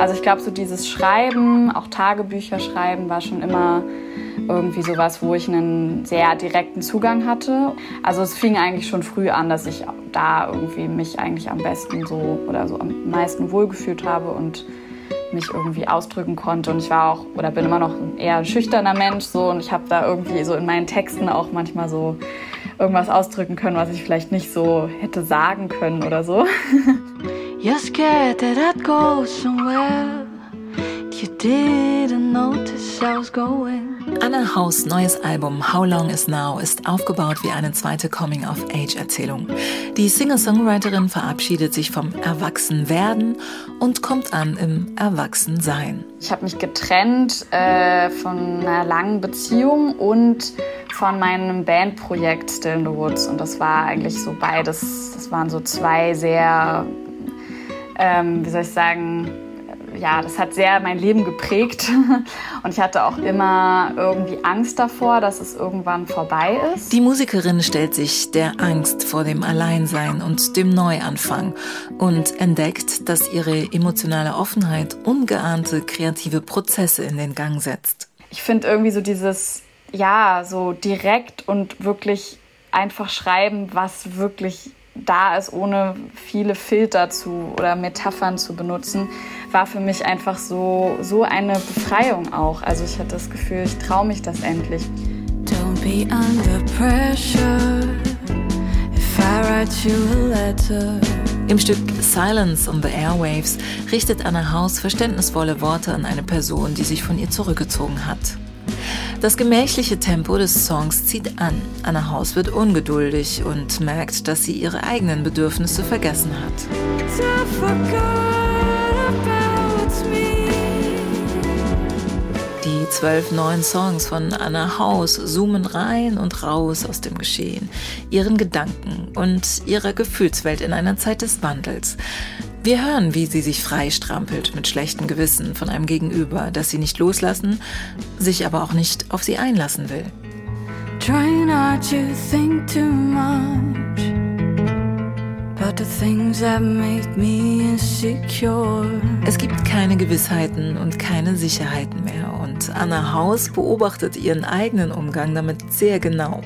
Also ich glaube, so dieses Schreiben, auch Tagebücher schreiben, war schon immer irgendwie sowas, wo ich einen sehr direkten Zugang hatte. Also es fing eigentlich schon früh an, dass ich da irgendwie mich eigentlich am besten so oder so am meisten wohlgefühlt habe und mich irgendwie ausdrücken konnte. Und ich war auch oder bin immer noch ein eher schüchterner Mensch so und ich habe da irgendwie so in meinen Texten auch manchmal so irgendwas ausdrücken können, was ich vielleicht nicht so hätte sagen können oder so. You're scared that I'd go somewhere you didn't notice I was going. Anna Haus neues Album How Long Is Now ist aufgebaut wie eine zweite Coming-of-Age-Erzählung. Die Singer-Songwriterin verabschiedet sich vom Erwachsenwerden und kommt an im Erwachsensein. Ich habe mich getrennt äh, von einer langen Beziehung und von meinem Bandprojekt Still in the Woods. Und das war eigentlich so beides, das waren so zwei sehr, ähm, wie soll ich sagen, ja, das hat sehr mein Leben geprägt. Und ich hatte auch immer irgendwie Angst davor, dass es irgendwann vorbei ist. Die Musikerin stellt sich der Angst vor dem Alleinsein und dem Neuanfang und entdeckt, dass ihre emotionale Offenheit ungeahnte kreative Prozesse in den Gang setzt. Ich finde irgendwie so dieses, ja, so direkt und wirklich einfach schreiben, was wirklich da ist, ohne viele Filter zu oder Metaphern zu benutzen, war für mich einfach so, so eine Befreiung auch. Also ich hatte das Gefühl, ich traue mich das endlich. Don't be under pressure if I write you a letter. Im Stück Silence on the Airwaves richtet Anna Haus verständnisvolle Worte an eine Person, die sich von ihr zurückgezogen hat. Das gemächliche Tempo des Songs zieht an. Anna Haus wird ungeduldig und merkt, dass sie ihre eigenen Bedürfnisse vergessen hat. Die zwölf neuen Songs von Anna Haus zoomen rein und raus aus dem Geschehen, ihren Gedanken und ihrer Gefühlswelt in einer Zeit des Wandels. Wir hören, wie sie sich freistrampelt mit schlechtem Gewissen von einem Gegenüber, das sie nicht loslassen, sich aber auch nicht auf sie einlassen will. Try not to think too much about the things that made me insecure. Es gibt keine Gewissheiten und keine Sicherheiten mehr und Anna Haus beobachtet ihren eigenen Umgang damit sehr genau.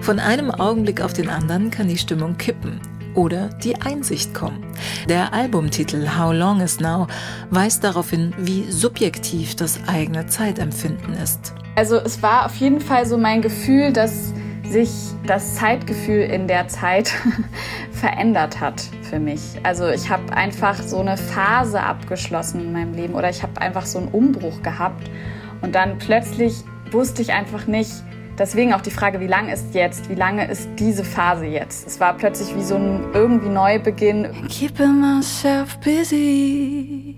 Von einem Augenblick auf den anderen kann die Stimmung kippen oder die Einsicht kommen. Der Albumtitel How Long Is Now weist darauf hin, wie subjektiv das eigene Zeitempfinden ist. Also es war auf jeden Fall so mein Gefühl, dass sich das Zeitgefühl in der Zeit verändert hat für mich. Also ich habe einfach so eine Phase abgeschlossen in meinem Leben oder ich habe einfach so einen Umbruch gehabt und dann plötzlich wusste ich einfach nicht, Deswegen auch die Frage, wie lange ist jetzt? Wie lange ist diese Phase jetzt? Es war plötzlich wie so ein irgendwie Neubeginn. Keeping myself busy.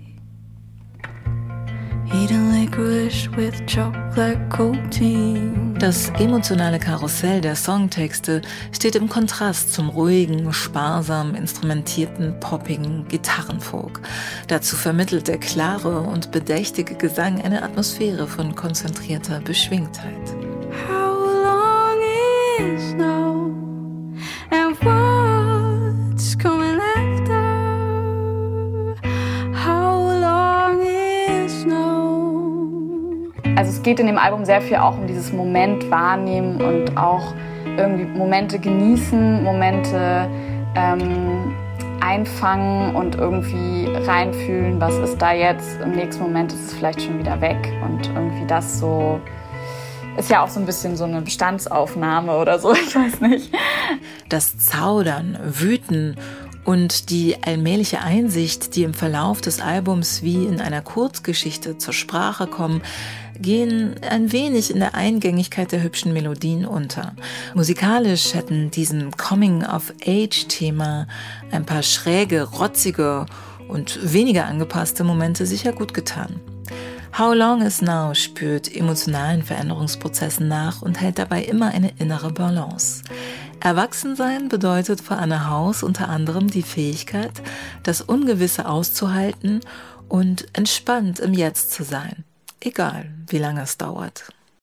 Das emotionale Karussell der Songtexte steht im Kontrast zum ruhigen, sparsam instrumentierten, poppigen Gitarrenfolk. Dazu vermittelt der klare und bedächtige Gesang eine Atmosphäre von konzentrierter Beschwingtheit. Also es geht in dem Album sehr viel auch um dieses Moment wahrnehmen und auch irgendwie Momente genießen, Momente ähm, einfangen und irgendwie reinfühlen, was ist da jetzt. Im nächsten Moment ist es vielleicht schon wieder weg und irgendwie das so ist ja auch so ein bisschen so eine Bestandsaufnahme oder so, ich weiß nicht. Das Zaudern, Wüten und die allmähliche Einsicht, die im Verlauf des Albums wie in einer Kurzgeschichte zur Sprache kommen, gehen ein wenig in der Eingängigkeit der hübschen Melodien unter. Musikalisch hätten diesem Coming-of-Age-Thema ein paar schräge, rotzige und weniger angepasste Momente sicher gut getan. How Long Is Now spürt emotionalen Veränderungsprozessen nach und hält dabei immer eine innere Balance. Erwachsensein bedeutet für Anne Haus unter anderem die Fähigkeit, das Ungewisse auszuhalten und entspannt im Jetzt zu sein, egal wie lange es dauert.